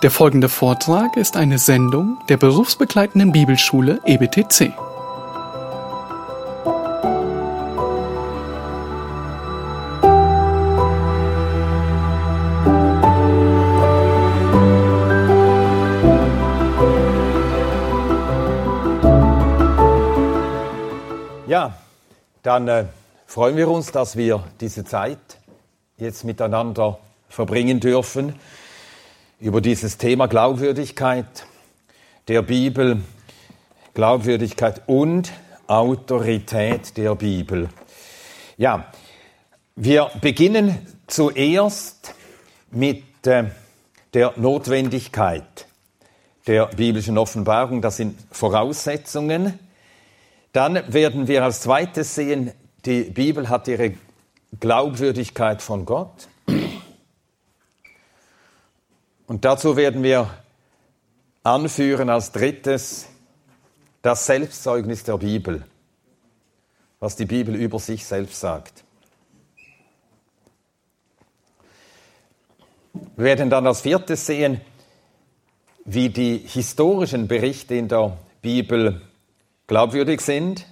Der folgende Vortrag ist eine Sendung der berufsbegleitenden Bibelschule EBTC. Ja, dann äh, freuen wir uns, dass wir diese Zeit jetzt miteinander verbringen dürfen über dieses Thema Glaubwürdigkeit der Bibel, Glaubwürdigkeit und Autorität der Bibel. Ja, wir beginnen zuerst mit äh, der Notwendigkeit der biblischen Offenbarung. Das sind Voraussetzungen. Dann werden wir als zweites sehen, die Bibel hat ihre Glaubwürdigkeit von Gott. Und dazu werden wir anführen als drittes das Selbstzeugnis der Bibel, was die Bibel über sich selbst sagt. Wir werden dann als viertes sehen, wie die historischen Berichte in der Bibel glaubwürdig sind.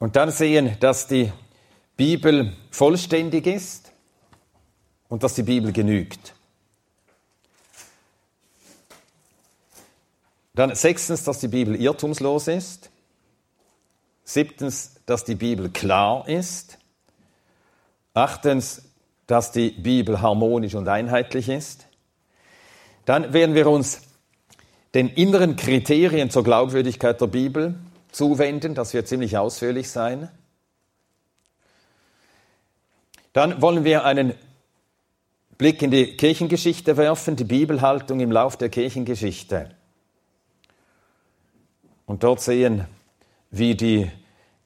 Und dann sehen, dass die Bibel vollständig ist und dass die Bibel genügt. Dann sechstens, dass die Bibel irrtumslos ist. Siebtens, dass die Bibel klar ist. Achtens, dass die Bibel harmonisch und einheitlich ist. Dann werden wir uns den inneren Kriterien zur Glaubwürdigkeit der Bibel zuwenden. Das wird ziemlich ausführlich sein. Dann wollen wir einen Blick in die Kirchengeschichte werfen, die Bibelhaltung im Lauf der Kirchengeschichte. Und dort sehen, wie die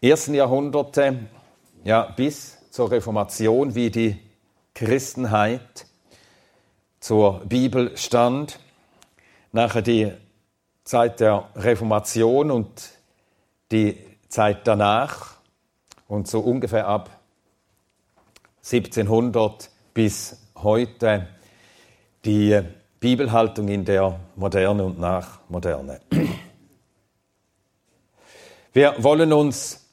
ersten Jahrhunderte, ja, bis zur Reformation, wie die Christenheit zur Bibel stand. Nachher die Zeit der Reformation und die Zeit danach und so ungefähr ab 1700 bis heute die Bibelhaltung in der Moderne und Nachmoderne. Wir wollen uns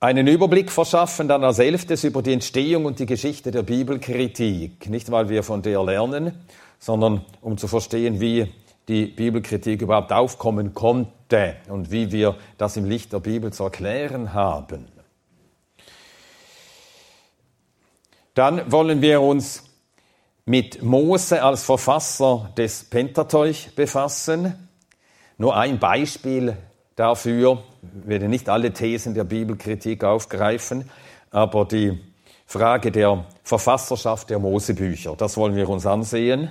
einen Überblick verschaffen, dann als elftes über die Entstehung und die Geschichte der Bibelkritik. Nicht, weil wir von der lernen, sondern um zu verstehen, wie die Bibelkritik überhaupt aufkommen konnte und wie wir das im Licht der Bibel zu erklären haben. Dann wollen wir uns mit Mose als Verfasser des Pentateuch befassen. Nur ein Beispiel dafür, ich werde nicht alle Thesen der Bibelkritik aufgreifen, aber die Frage der Verfasserschaft der Mosebücher, das wollen wir uns ansehen,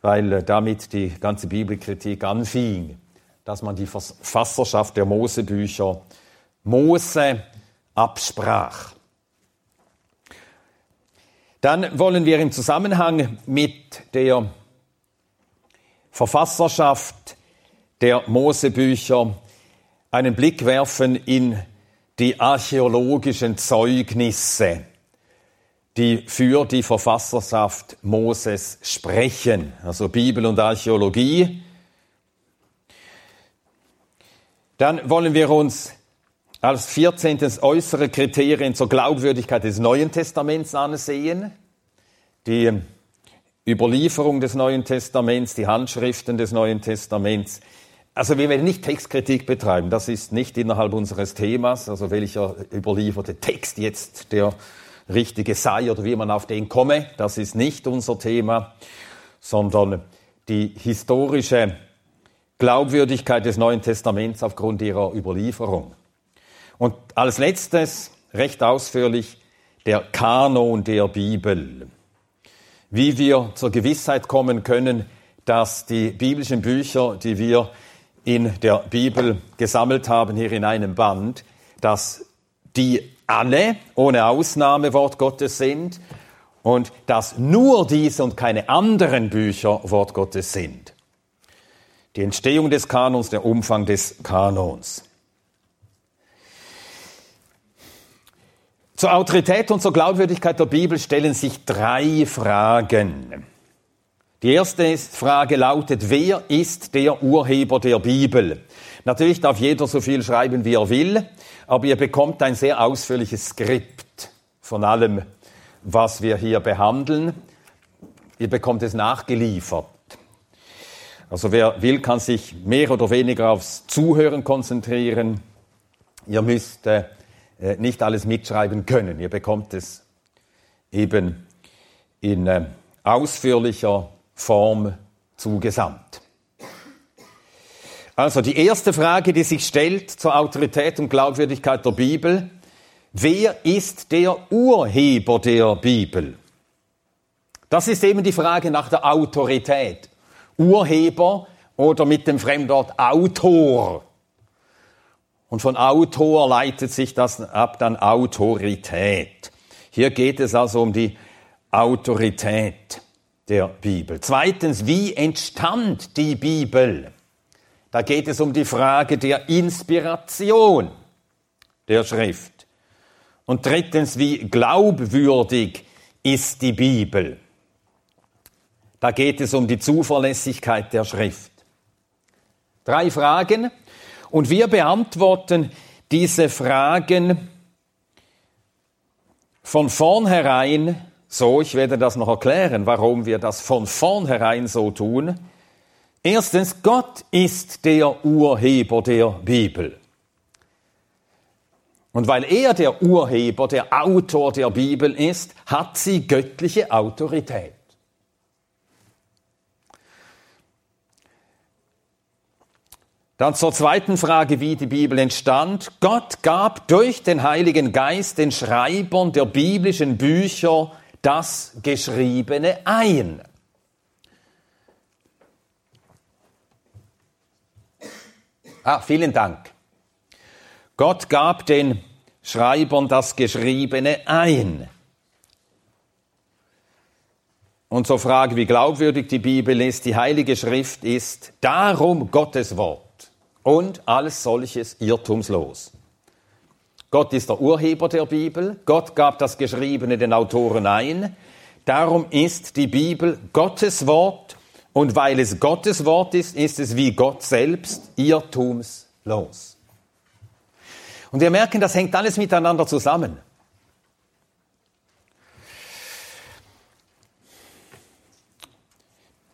weil damit die ganze Bibelkritik anfing, dass man die Verfasserschaft der Mosebücher Mose absprach. Dann wollen wir im Zusammenhang mit der Verfasserschaft der Mosebücher einen Blick werfen in die archäologischen Zeugnisse, die für die Verfasserschaft Moses sprechen, also Bibel und Archäologie. Dann wollen wir uns als 14. äußere Kriterien zur Glaubwürdigkeit des Neuen Testaments ansehen. Die Überlieferung des Neuen Testaments, die Handschriften des Neuen Testaments. Also wir werden nicht Textkritik betreiben, das ist nicht innerhalb unseres Themas, also welcher überlieferte Text jetzt der richtige sei oder wie man auf den komme, das ist nicht unser Thema, sondern die historische Glaubwürdigkeit des Neuen Testaments aufgrund ihrer Überlieferung. Und als letztes, recht ausführlich, der Kanon der Bibel. Wie wir zur Gewissheit kommen können, dass die biblischen Bücher, die wir in der Bibel gesammelt haben, hier in einem Band, dass die alle ohne Ausnahme Wort Gottes sind und dass nur diese und keine anderen Bücher Wort Gottes sind. Die Entstehung des Kanons, der Umfang des Kanons. Zur Autorität und zur Glaubwürdigkeit der Bibel stellen sich drei Fragen. Die erste Frage lautet, wer ist der Urheber der Bibel? Natürlich darf jeder so viel schreiben, wie er will, aber ihr bekommt ein sehr ausführliches Skript von allem, was wir hier behandeln. Ihr bekommt es nachgeliefert. Also wer will, kann sich mehr oder weniger aufs Zuhören konzentrieren. Ihr müsst äh, nicht alles mitschreiben können. Ihr bekommt es eben in äh, ausführlicher Form zugesandt. Also die erste Frage, die sich stellt zur Autorität und Glaubwürdigkeit der Bibel, wer ist der Urheber der Bibel? Das ist eben die Frage nach der Autorität. Urheber oder mit dem Fremdwort Autor. Und von Autor leitet sich das ab dann Autorität. Hier geht es also um die Autorität der Bibel. Zweitens, wie entstand die Bibel? Da geht es um die Frage der Inspiration der Schrift. Und drittens, wie glaubwürdig ist die Bibel? Da geht es um die Zuverlässigkeit der Schrift. Drei Fragen und wir beantworten diese Fragen von vornherein so, ich werde das noch erklären, warum wir das von vornherein so tun. Erstens, Gott ist der Urheber der Bibel. Und weil er der Urheber, der Autor der Bibel ist, hat sie göttliche Autorität. Dann zur zweiten Frage, wie die Bibel entstand. Gott gab durch den Heiligen Geist den Schreibern der biblischen Bücher das Geschriebene ein. Ah, vielen Dank. Gott gab den Schreibern das Geschriebene ein. Und zur Frage, wie glaubwürdig die Bibel ist, die Heilige Schrift ist darum Gottes Wort und alles solches irrtumslos. Gott ist der Urheber der Bibel, Gott gab das Geschriebene den Autoren ein, darum ist die Bibel Gottes Wort und weil es Gottes Wort ist, ist es wie Gott selbst irrtumslos. Und wir merken, das hängt alles miteinander zusammen.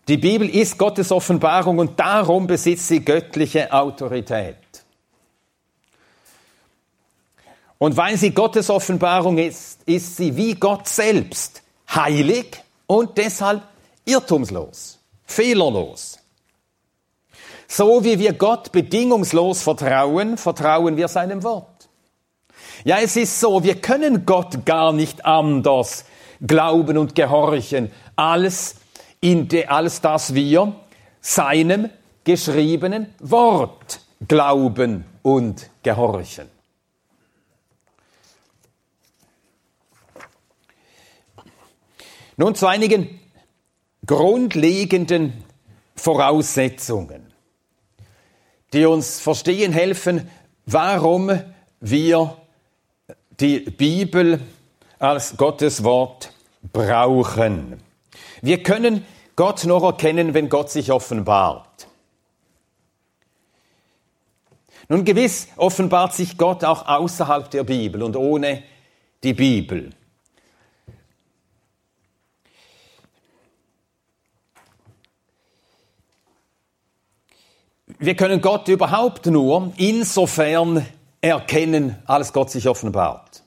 Die Bibel ist Gottes Offenbarung und darum besitzt sie göttliche Autorität. Und weil sie Gottes Offenbarung ist, ist sie wie Gott selbst heilig und deshalb irrtumslos, fehlerlos. So wie wir Gott bedingungslos vertrauen, vertrauen wir seinem Wort. Ja, es ist so, wir können Gott gar nicht anders glauben und gehorchen, als als dass wir seinem geschriebenen Wort glauben und gehorchen. Nun zu einigen grundlegenden Voraussetzungen, die uns verstehen helfen, warum wir die Bibel als Gottes Wort brauchen. Wir können Gott nur erkennen, wenn Gott sich offenbart. Nun gewiss offenbart sich Gott auch außerhalb der Bibel und ohne die Bibel. Wir können Gott überhaupt nur insofern erkennen, als Gott sich offenbart.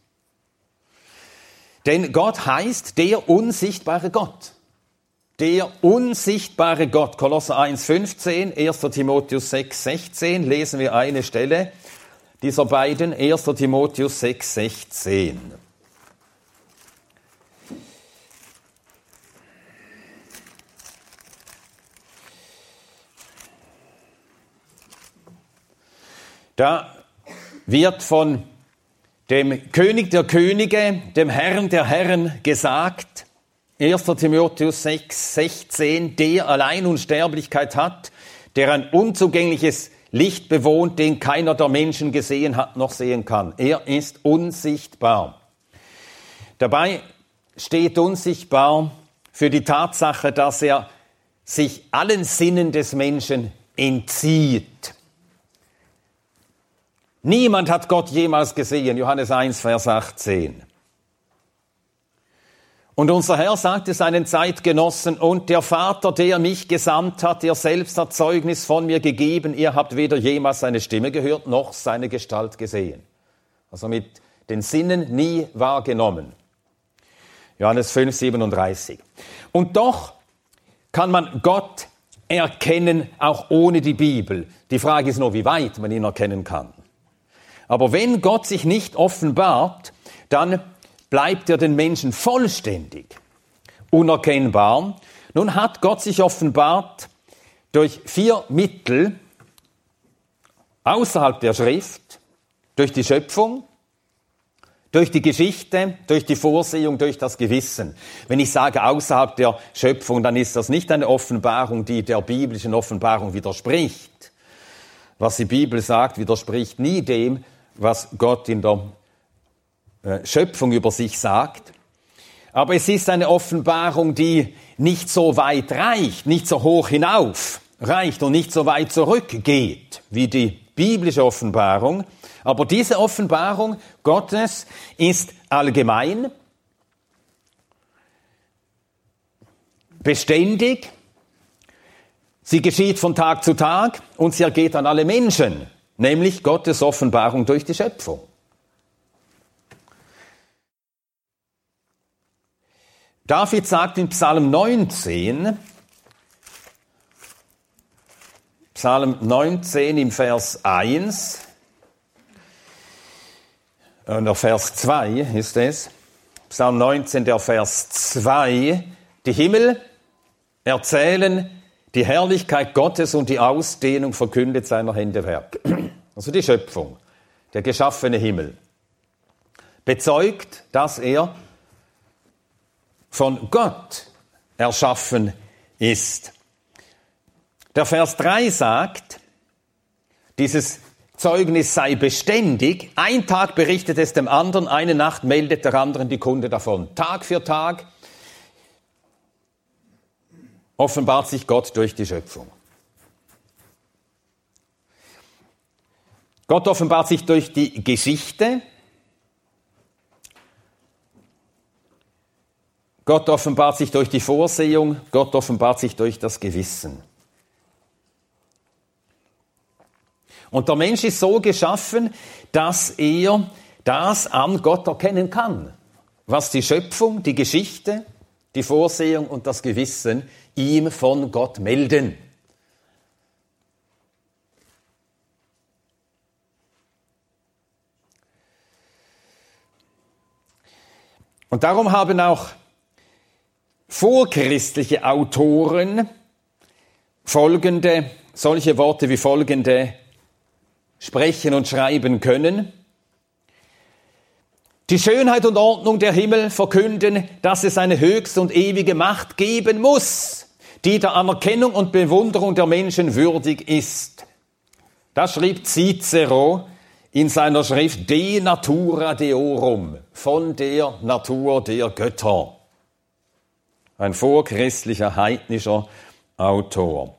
Denn Gott heißt der unsichtbare Gott. Der unsichtbare Gott. Kolosser 1, 15, 1. Timotheus 6, 16 lesen wir eine Stelle dieser beiden. 1. Timotheus 6, 16. Da wird von dem König der Könige, dem Herrn der Herren gesagt, 1. Timotheus 6, 16, der allein Unsterblichkeit hat, der ein unzugängliches Licht bewohnt, den keiner der Menschen gesehen hat noch sehen kann. Er ist unsichtbar. Dabei steht unsichtbar für die Tatsache, dass er sich allen Sinnen des Menschen entzieht. Niemand hat Gott jemals gesehen, Johannes 1, Vers 18. Und unser Herr sagte seinen Zeitgenossen, und der Vater, der mich gesandt hat, der selbst hat Zeugnis von mir gegeben, ihr habt weder jemals seine Stimme gehört, noch seine Gestalt gesehen. Also mit den Sinnen nie wahrgenommen. Johannes 5, 37. Und doch kann man Gott erkennen, auch ohne die Bibel. Die Frage ist nur, wie weit man ihn erkennen kann. Aber wenn Gott sich nicht offenbart, dann bleibt er den Menschen vollständig unerkennbar. Nun hat Gott sich offenbart durch vier Mittel außerhalb der Schrift, durch die Schöpfung, durch die Geschichte, durch die Vorsehung, durch das Gewissen. Wenn ich sage außerhalb der Schöpfung, dann ist das nicht eine Offenbarung, die der biblischen Offenbarung widerspricht. Was die Bibel sagt, widerspricht nie dem, was Gott in der Schöpfung über sich sagt. Aber es ist eine Offenbarung, die nicht so weit reicht, nicht so hoch hinauf reicht und nicht so weit zurückgeht wie die biblische Offenbarung. Aber diese Offenbarung Gottes ist allgemein, beständig, sie geschieht von Tag zu Tag und sie ergeht an alle Menschen, nämlich Gottes Offenbarung durch die Schöpfung. David sagt in Psalm 19, Psalm 19 im Vers 1, und der Vers 2 ist es, Psalm 19, der Vers 2, die Himmel erzählen die Herrlichkeit Gottes und die Ausdehnung verkündet seiner Hände Werk. Also die Schöpfung, der geschaffene Himmel, bezeugt, dass er von Gott erschaffen ist. Der Vers 3 sagt, dieses Zeugnis sei beständig. Ein Tag berichtet es dem anderen, eine Nacht meldet der anderen die Kunde davon. Tag für Tag offenbart sich Gott durch die Schöpfung. Gott offenbart sich durch die Geschichte, Gott offenbart sich durch die Vorsehung, Gott offenbart sich durch das Gewissen. Und der Mensch ist so geschaffen, dass er das an Gott erkennen kann, was die Schöpfung, die Geschichte, die Vorsehung und das Gewissen ihm von Gott melden. Und darum haben auch vorchristliche Autoren folgende, solche Worte wie folgende sprechen und schreiben können. Die Schönheit und Ordnung der Himmel verkünden, dass es eine höchste und ewige Macht geben muss, die der Anerkennung und Bewunderung der Menschen würdig ist. Das schrieb Cicero in seiner Schrift De Natura Deorum, von der Natur der Götter ein vorchristlicher heidnischer Autor.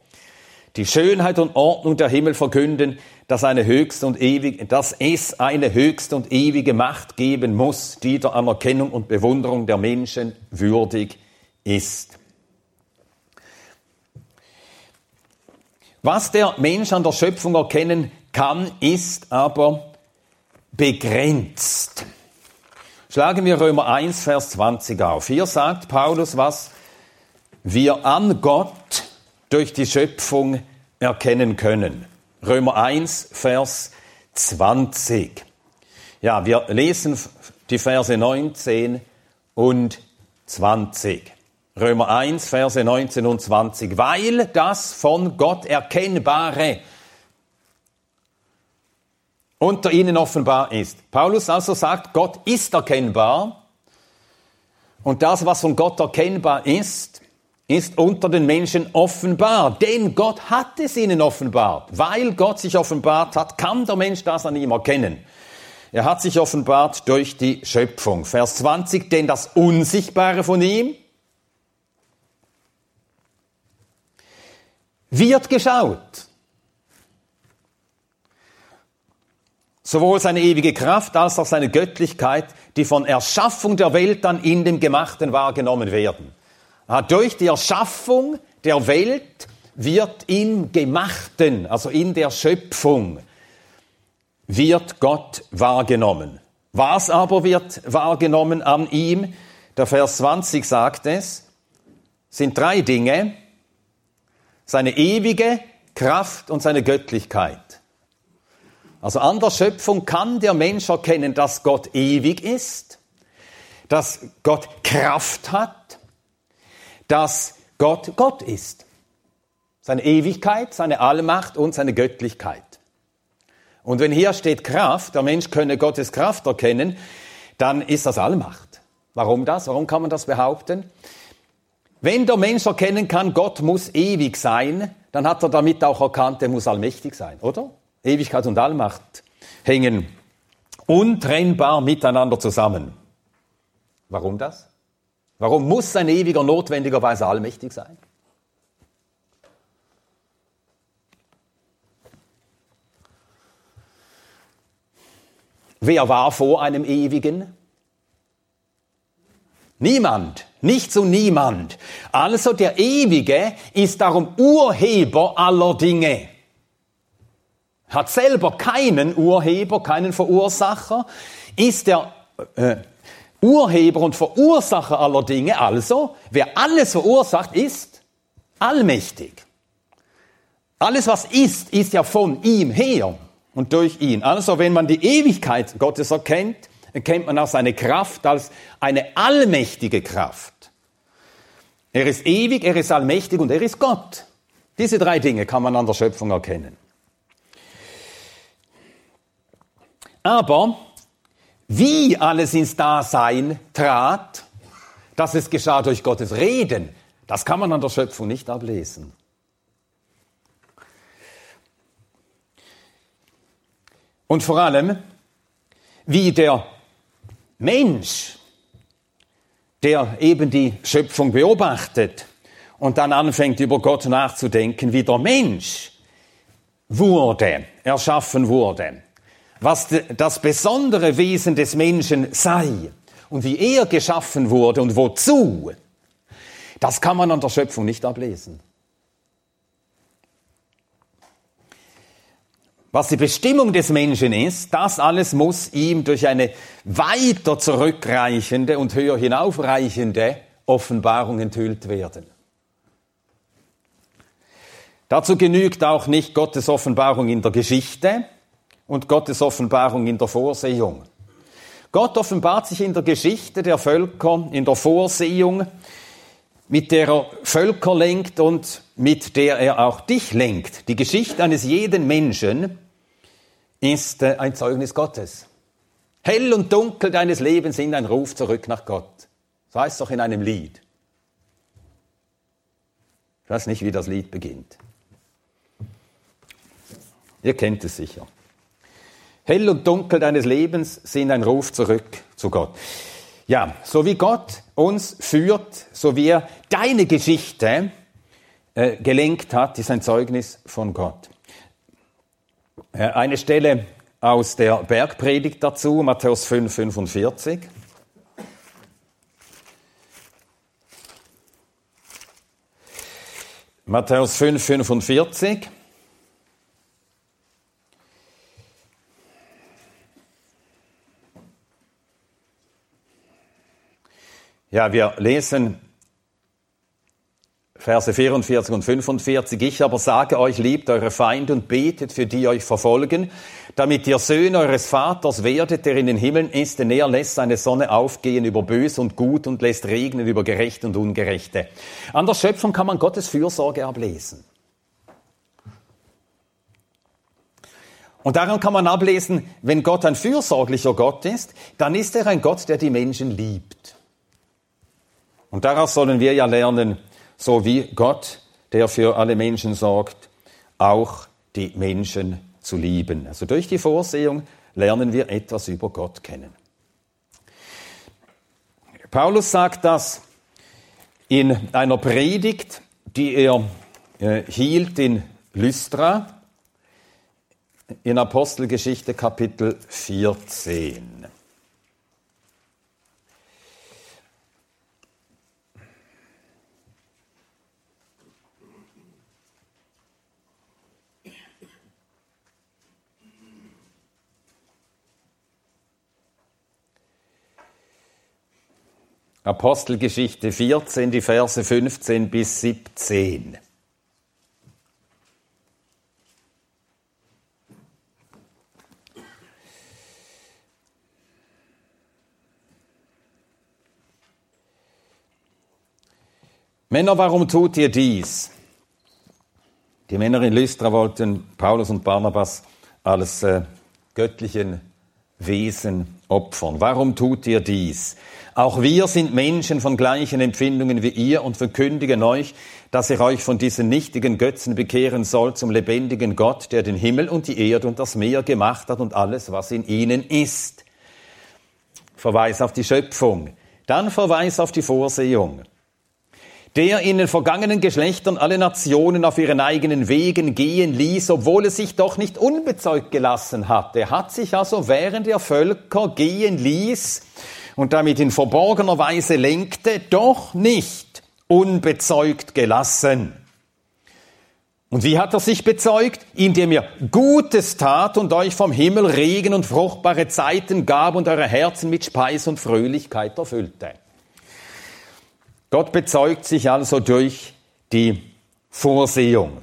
Die Schönheit und Ordnung der Himmel verkünden, dass, eine höchste und ewige, dass es eine höchste und ewige Macht geben muss, die der Anerkennung und Bewunderung der Menschen würdig ist. Was der Mensch an der Schöpfung erkennen kann, ist aber begrenzt. Schlagen wir Römer 1, Vers 20 auf. Hier sagt Paulus, was wir an Gott durch die Schöpfung erkennen können. Römer 1, Vers 20. Ja, wir lesen die Verse 19 und 20. Römer 1, Verse 19 und 20. Weil das von Gott Erkennbare unter ihnen offenbar ist. Paulus also sagt, Gott ist erkennbar und das, was von Gott erkennbar ist, ist unter den Menschen offenbar, denn Gott hat es ihnen offenbart. Weil Gott sich offenbart hat, kann der Mensch das an ihm erkennen. Er hat sich offenbart durch die Schöpfung. Vers 20, denn das Unsichtbare von ihm, wird geschaut. Sowohl seine ewige Kraft als auch seine Göttlichkeit, die von Erschaffung der Welt dann in dem Gemachten wahrgenommen werden. Durch die Erschaffung der Welt wird im Gemachten, also in der Schöpfung, wird Gott wahrgenommen. Was aber wird wahrgenommen an ihm? Der Vers 20 sagt es, sind drei Dinge. Seine ewige Kraft und seine Göttlichkeit. Also an der Schöpfung kann der Mensch erkennen, dass Gott ewig ist, dass Gott Kraft hat, dass Gott Gott ist. Seine Ewigkeit, seine Allmacht und seine Göttlichkeit. Und wenn hier steht Kraft, der Mensch könne Gottes Kraft erkennen, dann ist das Allmacht. Warum das? Warum kann man das behaupten? Wenn der Mensch erkennen kann, Gott muss ewig sein, dann hat er damit auch erkannt, er muss allmächtig sein, oder? Ewigkeit und Allmacht hängen untrennbar miteinander zusammen. Warum das? Warum muss ein Ewiger notwendigerweise allmächtig sein? Wer war vor einem Ewigen? Niemand, nicht so niemand. Also der Ewige ist darum Urheber aller Dinge hat selber keinen Urheber, keinen Verursacher, ist der äh, Urheber und Verursacher aller Dinge. Also, wer alles verursacht, ist allmächtig. Alles, was ist, ist ja von ihm her und durch ihn. Also, wenn man die Ewigkeit Gottes erkennt, erkennt man auch seine Kraft als eine allmächtige Kraft. Er ist ewig, er ist allmächtig und er ist Gott. Diese drei Dinge kann man an der Schöpfung erkennen. Aber wie alles ins Dasein trat, dass es geschah durch Gottes Reden, das kann man an der Schöpfung nicht ablesen. Und vor allem, wie der Mensch, der eben die Schöpfung beobachtet und dann anfängt über Gott nachzudenken, wie der Mensch wurde, erschaffen wurde was das besondere Wesen des Menschen sei und wie er geschaffen wurde und wozu, das kann man an der Schöpfung nicht ablesen. Was die Bestimmung des Menschen ist, das alles muss ihm durch eine weiter zurückreichende und höher hinaufreichende Offenbarung enthüllt werden. Dazu genügt auch nicht Gottes Offenbarung in der Geschichte, und Gottes Offenbarung in der Vorsehung. Gott offenbart sich in der Geschichte der Völker, in der Vorsehung, mit der er Völker lenkt und mit der er auch dich lenkt. Die Geschichte eines jeden Menschen ist äh, ein Zeugnis Gottes. Hell und dunkel deines Lebens sind ein Ruf zurück nach Gott. So heißt doch in einem Lied. Ich weiß nicht, wie das Lied beginnt. Ihr kennt es sicher. Hell und dunkel deines Lebens sind ein Ruf zurück zu Gott. Ja, so wie Gott uns führt, so wie er deine Geschichte äh, gelenkt hat, ist ein Zeugnis von Gott. Äh, eine Stelle aus der Bergpredigt dazu, Matthäus 5, 45. Matthäus 5, 45. Ja, wir lesen Verse 44 und 45. Ich aber sage euch, liebt eure Feinde und betet für die euch verfolgen, damit ihr Söhne eures Vaters werdet, der in den Himmeln ist, denn er lässt seine Sonne aufgehen über Böse und Gut und lässt regnen über Gerechte und Ungerechte. An der Schöpfung kann man Gottes Fürsorge ablesen. Und daran kann man ablesen, wenn Gott ein fürsorglicher Gott ist, dann ist er ein Gott, der die Menschen liebt. Und daraus sollen wir ja lernen, so wie Gott, der für alle Menschen sorgt, auch die Menschen zu lieben. Also durch die Vorsehung lernen wir etwas über Gott kennen. Paulus sagt das in einer Predigt, die er äh, hielt in Lystra in Apostelgeschichte Kapitel 14. Apostelgeschichte 14, die Verse 15 bis 17. Männer, warum tut ihr dies? Die Männer in Lystra wollten Paulus und Barnabas als äh, göttlichen Wesen opfern. Warum tut ihr dies? Auch wir sind Menschen von gleichen Empfindungen wie ihr und verkündigen euch, dass ihr euch von diesen nichtigen Götzen bekehren sollt zum lebendigen Gott, der den Himmel und die Erde und das Meer gemacht hat und alles, was in ihnen ist. Verweis auf die Schöpfung. Dann Verweis auf die Vorsehung der in den vergangenen Geschlechtern alle Nationen auf ihren eigenen Wegen gehen ließ, obwohl er sich doch nicht unbezeugt gelassen hat. Er hat sich also während er Völker gehen ließ und damit in verborgener Weise lenkte, doch nicht unbezeugt gelassen. Und wie hat er sich bezeugt? Indem er Gutes tat und euch vom Himmel Regen und fruchtbare Zeiten gab und eure Herzen mit Speis und Fröhlichkeit erfüllte. Gott bezeugt sich also durch die Vorsehung.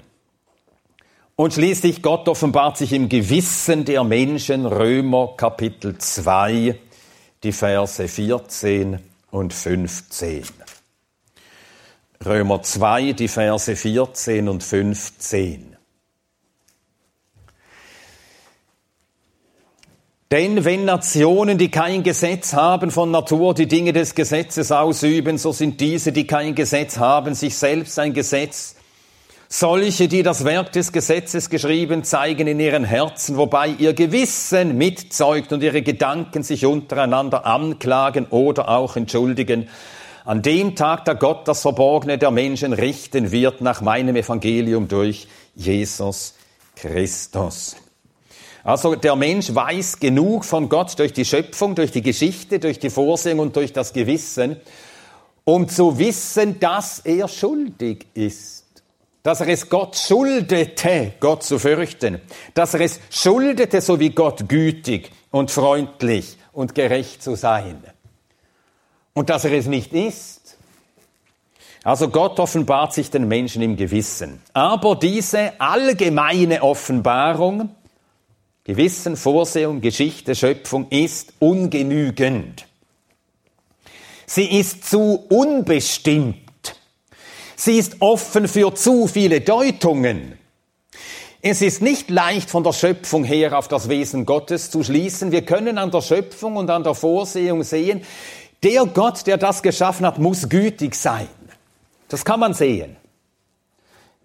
Und schließlich Gott offenbart sich im Gewissen der Menschen, Römer Kapitel 2, die Verse 14 und 15. Römer 2, die Verse 14 und 15. Denn wenn Nationen, die kein Gesetz haben, von Natur die Dinge des Gesetzes ausüben, so sind diese, die kein Gesetz haben, sich selbst ein Gesetz. Solche, die das Werk des Gesetzes geschrieben, zeigen in ihren Herzen, wobei ihr Gewissen mitzeugt und ihre Gedanken sich untereinander anklagen oder auch entschuldigen. An dem Tag, da Gott das Verborgene der Menschen richten wird, nach meinem Evangelium durch Jesus Christus. Also der Mensch weiß genug von Gott durch die Schöpfung, durch die Geschichte, durch die Vorsehung und durch das Gewissen, um zu wissen, dass er schuldig ist. Dass er es Gott schuldete, Gott zu fürchten. Dass er es schuldete, so wie Gott gütig und freundlich und gerecht zu sein. Und dass er es nicht ist. Also Gott offenbart sich den Menschen im Gewissen. Aber diese allgemeine Offenbarung Gewissen, Vorsehung, Geschichte, Schöpfung ist ungenügend. Sie ist zu unbestimmt. Sie ist offen für zu viele Deutungen. Es ist nicht leicht von der Schöpfung her auf das Wesen Gottes zu schließen. Wir können an der Schöpfung und an der Vorsehung sehen, der Gott, der das geschaffen hat, muss gütig sein. Das kann man sehen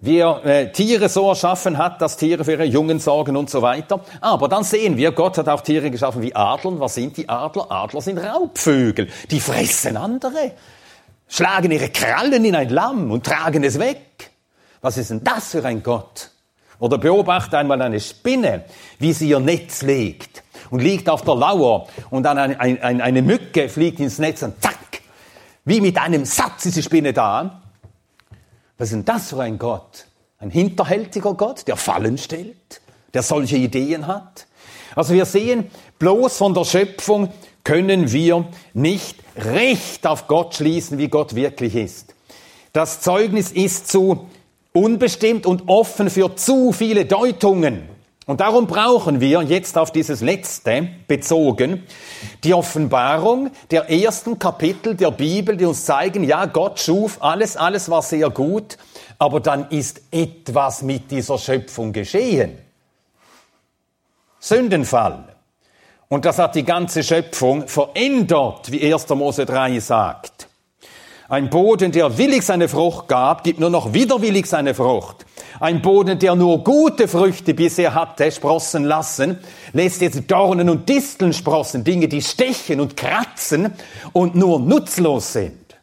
wie er äh, Tiere so erschaffen hat, dass Tiere für ihre Jungen sorgen und so weiter. Aber dann sehen wir, Gott hat auch Tiere geschaffen wie Adler. Was sind die Adler? Adler sind Raubvögel. Die fressen andere, schlagen ihre Krallen in ein Lamm und tragen es weg. Was ist denn das für ein Gott? Oder beobachte einmal eine Spinne, wie sie ihr Netz legt und liegt auf der Lauer und dann eine, eine, eine Mücke fliegt ins Netz und zack, wie mit einem Satz ist die Spinne da was ist denn das für ein Gott? Ein hinterhältiger Gott, der Fallen stellt, der solche Ideen hat? Also wir sehen, bloß von der Schöpfung können wir nicht recht auf Gott schließen, wie Gott wirklich ist. Das Zeugnis ist zu unbestimmt und offen für zu viele Deutungen. Und darum brauchen wir jetzt auf dieses letzte bezogen die Offenbarung der ersten Kapitel der Bibel, die uns zeigen, ja, Gott schuf alles, alles war sehr gut, aber dann ist etwas mit dieser Schöpfung geschehen. Sündenfall. Und das hat die ganze Schöpfung verändert, wie 1. Mose 3 sagt. Ein Boden, der willig seine Frucht gab, gibt nur noch widerwillig seine Frucht. Ein Boden, der nur gute Früchte bisher hatte, sprossen lassen, lässt jetzt Dornen und Disteln sprossen, Dinge, die stechen und kratzen und nur nutzlos sind.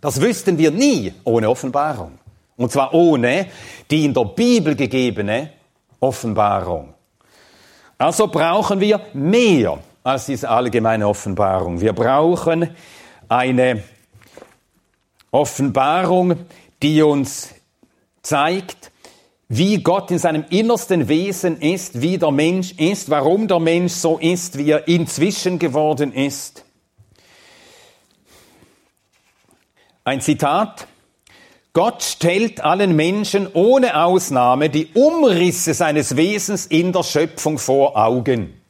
Das wüssten wir nie ohne Offenbarung. Und zwar ohne die in der Bibel gegebene Offenbarung. Also brauchen wir mehr als diese allgemeine Offenbarung. Wir brauchen eine Offenbarung, die uns zeigt, wie Gott in seinem innersten Wesen ist, wie der Mensch ist, warum der Mensch so ist, wie er inzwischen geworden ist. Ein Zitat. Gott stellt allen Menschen ohne Ausnahme die Umrisse seines Wesens in der Schöpfung vor Augen.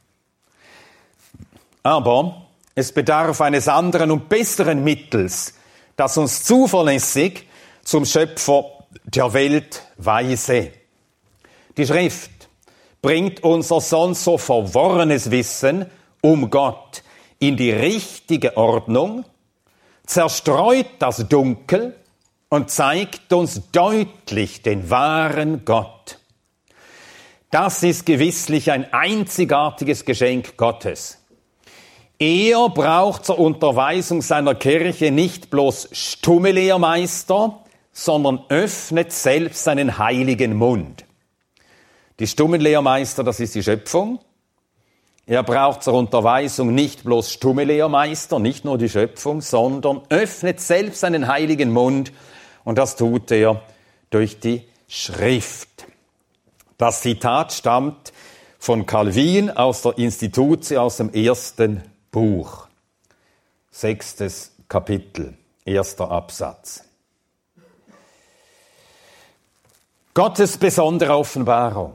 Aber es bedarf eines anderen und besseren Mittels, das uns zuverlässig zum Schöpfer der Welt weise. Die Schrift bringt unser sonst so verworrenes Wissen um Gott in die richtige Ordnung, zerstreut das Dunkel und zeigt uns deutlich den wahren Gott. Das ist gewisslich ein einzigartiges Geschenk Gottes. Er braucht zur Unterweisung seiner Kirche nicht bloß stumme Lehrmeister, sondern öffnet selbst seinen heiligen Mund. Die stummen Lehrmeister, das ist die Schöpfung. Er braucht zur Unterweisung nicht bloß stumme Lehrmeister, nicht nur die Schöpfung, sondern öffnet selbst seinen heiligen Mund und das tut er durch die Schrift. Das Zitat stammt von Calvin aus der Institutie aus dem ersten Buch. Sechstes Kapitel, erster Absatz. Gottes besondere Offenbarung.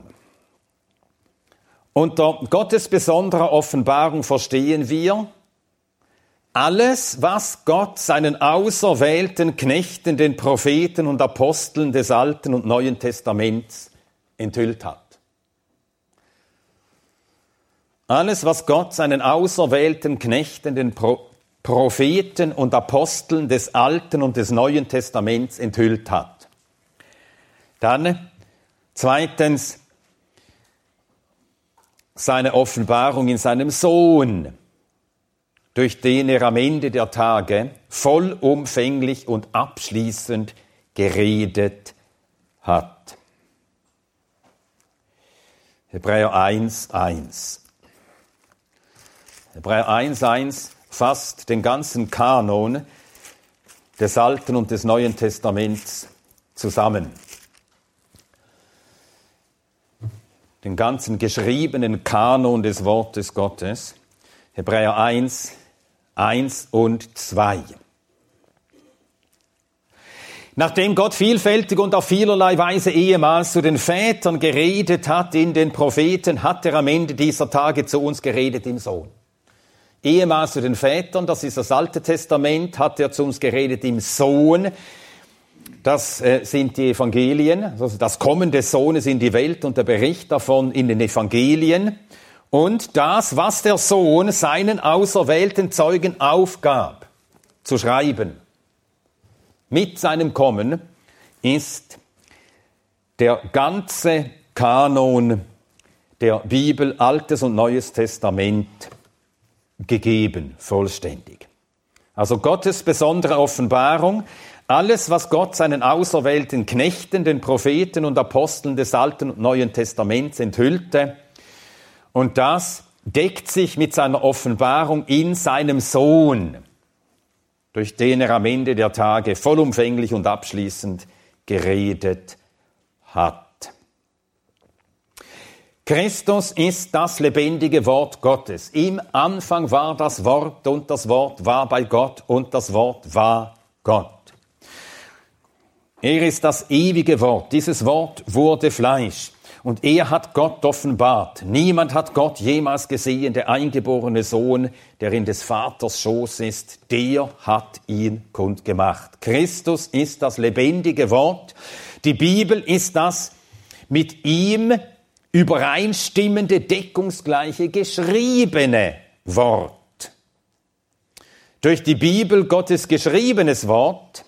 Unter Gottes besonderer Offenbarung verstehen wir, alles, was Gott seinen auserwählten Knechten, den Propheten und Aposteln des Alten und Neuen Testaments enthüllt hat. Alles, was Gott seinen auserwählten Knechten, den Pro Propheten und Aposteln des Alten und des Neuen Testaments enthüllt hat. Dann zweitens seine Offenbarung in seinem Sohn durch den er am Ende der Tage vollumfänglich und abschließend geredet hat. Hebräer 1, 1. Hebräer 1, 1 fasst den ganzen Kanon des Alten und des Neuen Testaments zusammen. Den ganzen geschriebenen Kanon des Wortes Gottes. Hebräer 1, 1 und 2. Nachdem Gott vielfältig und auf vielerlei Weise ehemals zu den Vätern geredet hat in den Propheten, hat er am Ende dieser Tage zu uns geredet im Sohn. Ehemals zu den Vätern, das ist das Alte Testament, hat er zu uns geredet im Sohn. Das äh, sind die Evangelien, also das Kommen des Sohnes in die Welt und der Bericht davon in den Evangelien und das, was der Sohn seinen auserwählten Zeugen aufgab, zu schreiben, mit seinem Kommen, ist der ganze Kanon der Bibel, Altes und Neues Testament, gegeben, vollständig. Also Gottes besondere Offenbarung, alles, was Gott seinen auserwählten Knechten, den Propheten und Aposteln des Alten und Neuen Testaments enthüllte, und das deckt sich mit seiner Offenbarung in seinem Sohn, durch den er am Ende der Tage vollumfänglich und abschließend geredet hat. Christus ist das lebendige Wort Gottes. Im Anfang war das Wort und das Wort war bei Gott und das Wort war Gott. Er ist das ewige Wort. Dieses Wort wurde Fleisch. Und er hat Gott offenbart. Niemand hat Gott jemals gesehen. Der eingeborene Sohn, der in des Vaters Schoß ist, der hat ihn kundgemacht. Christus ist das lebendige Wort. Die Bibel ist das mit ihm übereinstimmende, deckungsgleiche, geschriebene Wort. Durch die Bibel Gottes geschriebenes Wort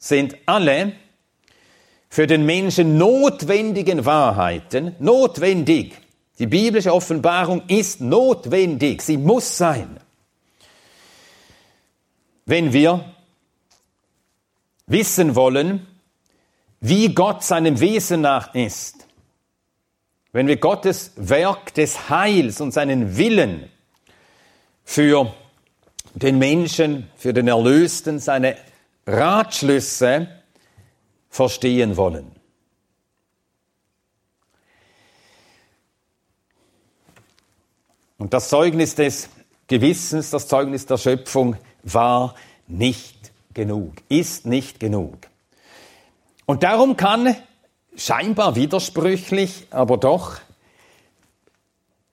sind alle für den Menschen notwendigen Wahrheiten notwendig. Die biblische Offenbarung ist notwendig, sie muss sein. Wenn wir wissen wollen, wie Gott seinem Wesen nach ist, wenn wir Gottes Werk des Heils und seinen Willen für den Menschen, für den Erlösten, seine Ratschlüsse verstehen wollen. Und das Zeugnis des Gewissens, das Zeugnis der Schöpfung war nicht genug, ist nicht genug. Und darum kann scheinbar widersprüchlich, aber doch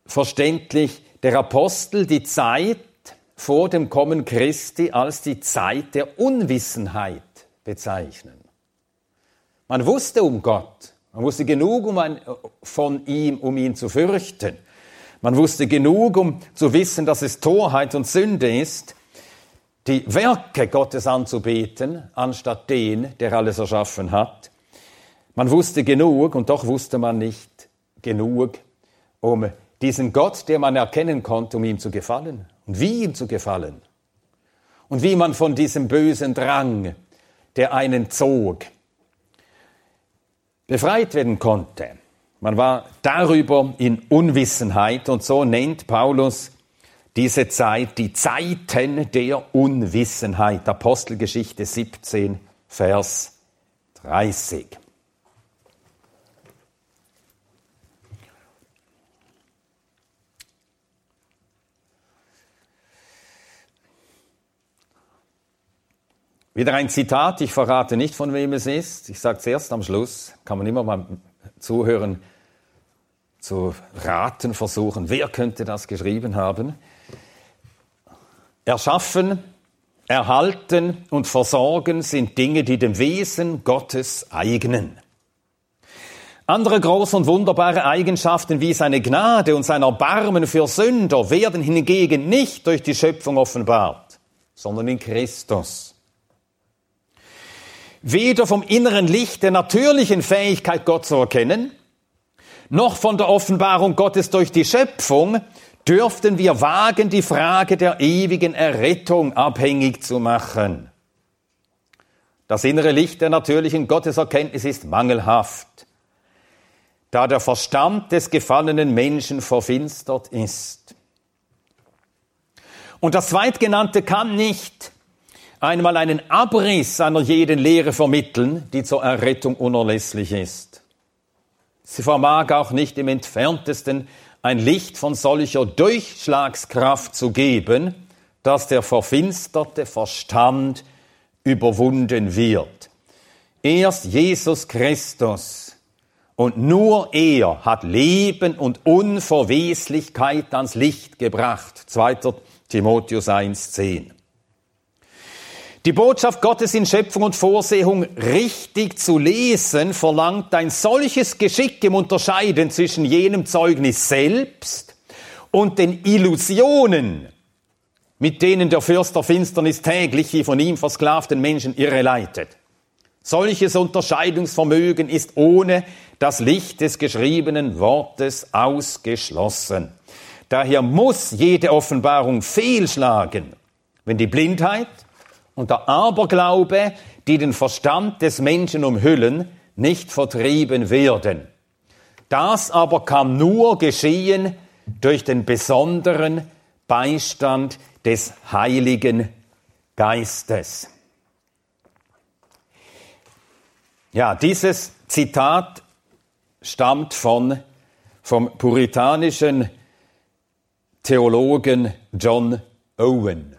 verständlich der Apostel die Zeit vor dem Kommen Christi als die Zeit der Unwissenheit bezeichnen. Man wusste um Gott, man wusste genug um ein, von ihm, um ihn zu fürchten. Man wusste genug, um zu wissen, dass es Torheit und Sünde ist, die Werke Gottes anzubeten, anstatt den, der alles erschaffen hat. Man wusste genug und doch wusste man nicht genug, um diesen Gott, der man erkennen konnte, um ihm zu gefallen und wie ihm zu gefallen und wie man von diesem bösen Drang, der einen zog, befreit werden konnte. Man war darüber in Unwissenheit und so nennt Paulus diese Zeit die Zeiten der Unwissenheit. Apostelgeschichte 17, Vers 30. Wieder ein Zitat, ich verrate nicht, von wem es ist. Ich sage es erst am Schluss, kann man immer mal zuhören, zu raten versuchen, wer könnte das geschrieben haben. Erschaffen, erhalten und versorgen sind Dinge, die dem Wesen Gottes eignen. Andere große und wunderbare Eigenschaften wie seine Gnade und sein Erbarmen für Sünder werden hingegen nicht durch die Schöpfung offenbart, sondern in Christus weder vom inneren Licht der natürlichen Fähigkeit, Gott zu erkennen, noch von der Offenbarung Gottes durch die Schöpfung, dürften wir wagen, die Frage der ewigen Errettung abhängig zu machen. Das innere Licht der natürlichen Gotteserkenntnis ist mangelhaft, da der Verstand des gefallenen Menschen verfinstert ist. Und das Zweitgenannte kann nicht einmal einen Abriss einer jeden Lehre vermitteln, die zur Errettung unerlässlich ist. Sie vermag auch nicht im entferntesten ein Licht von solcher Durchschlagskraft zu geben, dass der verfinsterte Verstand überwunden wird. Erst Jesus Christus und nur er hat Leben und Unverweslichkeit ans Licht gebracht. 2. Timotheus 1.10. Die Botschaft Gottes in Schöpfung und Vorsehung richtig zu lesen, verlangt ein solches Geschick im Unterscheiden zwischen jenem Zeugnis selbst und den Illusionen, mit denen der Fürst der Finsternis täglich die von ihm versklavten Menschen irreleitet. Solches Unterscheidungsvermögen ist ohne das Licht des geschriebenen Wortes ausgeschlossen. Daher muss jede Offenbarung fehlschlagen, wenn die Blindheit, und der Aberglaube, die den Verstand des Menschen umhüllen, nicht vertrieben werden. Das aber kann nur geschehen durch den besonderen Beistand des Heiligen Geistes. Ja, dieses Zitat stammt von, vom puritanischen Theologen John Owen.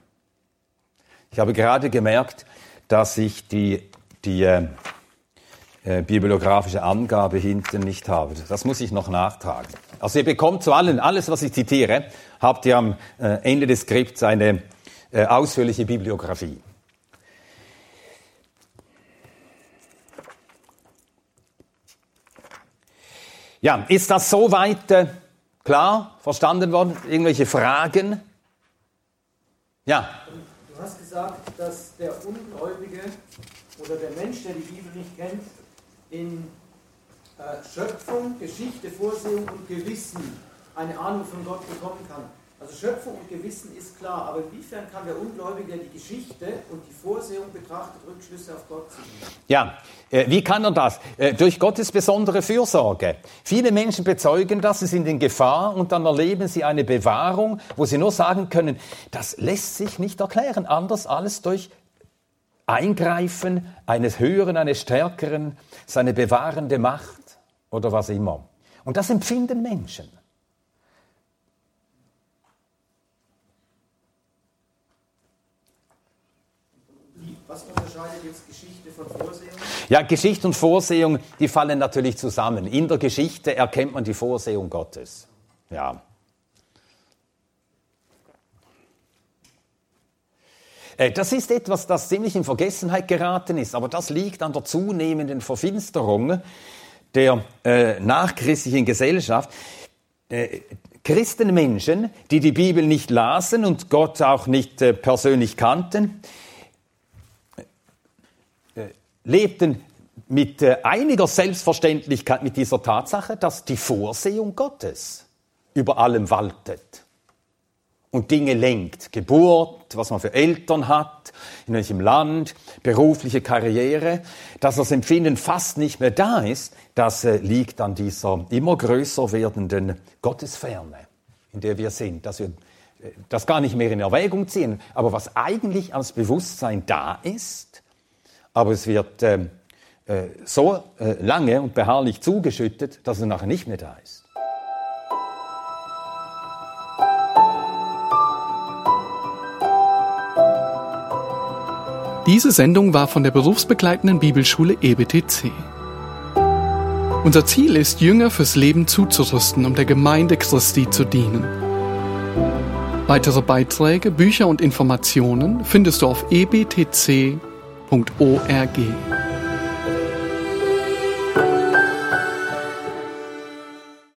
Ich habe gerade gemerkt, dass ich die, die äh, äh, bibliografische Angabe hinten nicht habe. Das muss ich noch nachtragen. Also ihr bekommt zu allen, alles was ich zitiere, habt ihr am äh, Ende des Skripts eine äh, ausführliche Bibliografie. Ja, ist das soweit äh, klar verstanden worden? Irgendwelche Fragen? Ja. Du hast gesagt, dass der Ungläubige oder der Mensch, der die Bibel nicht kennt, in äh, Schöpfung, Geschichte, Vorsehung und Gewissen eine Ahnung von Gott bekommen kann. Also Schöpfung und Gewissen ist klar, aber inwiefern kann der Ungläubige die Geschichte und die Vorsehung betrachtet Rückschlüsse auf Gott ziehen? Ja, äh, wie kann er das? Äh, durch Gottes besondere Fürsorge. Viele Menschen bezeugen das, sie sind in Gefahr und dann erleben sie eine Bewahrung, wo sie nur sagen können, das lässt sich nicht erklären, anders alles durch Eingreifen eines Höheren, eines Stärkeren, seine bewahrende Macht oder was immer. Und das empfinden Menschen. Was unterscheidet jetzt Geschichte von Vorsehung? Ja, Geschichte und Vorsehung, die fallen natürlich zusammen. In der Geschichte erkennt man die Vorsehung Gottes. Ja. Äh, das ist etwas, das ziemlich in Vergessenheit geraten ist, aber das liegt an der zunehmenden Verfinsterung der äh, nachchristlichen Gesellschaft. Äh, Christenmenschen, die die Bibel nicht lasen und Gott auch nicht äh, persönlich kannten, lebten mit äh, einiger Selbstverständlichkeit mit dieser Tatsache, dass die Vorsehung Gottes über allem waltet und Dinge lenkt. Geburt, was man für Eltern hat, in welchem Land, berufliche Karriere, dass das Empfinden fast nicht mehr da ist, das äh, liegt an dieser immer größer werdenden Gottesferne, in der wir sind, dass wir äh, das gar nicht mehr in Erwägung ziehen. Aber was eigentlich als Bewusstsein da ist, aber es wird äh, äh, so äh, lange und beharrlich zugeschüttet, dass es nachher nicht mehr da ist. Diese Sendung war von der berufsbegleitenden Bibelschule EBTC. Unser Ziel ist, Jünger fürs Leben zuzurüsten, um der Gemeinde Christi zu dienen. Weitere Beiträge, Bücher und Informationen findest du auf ebtc.org.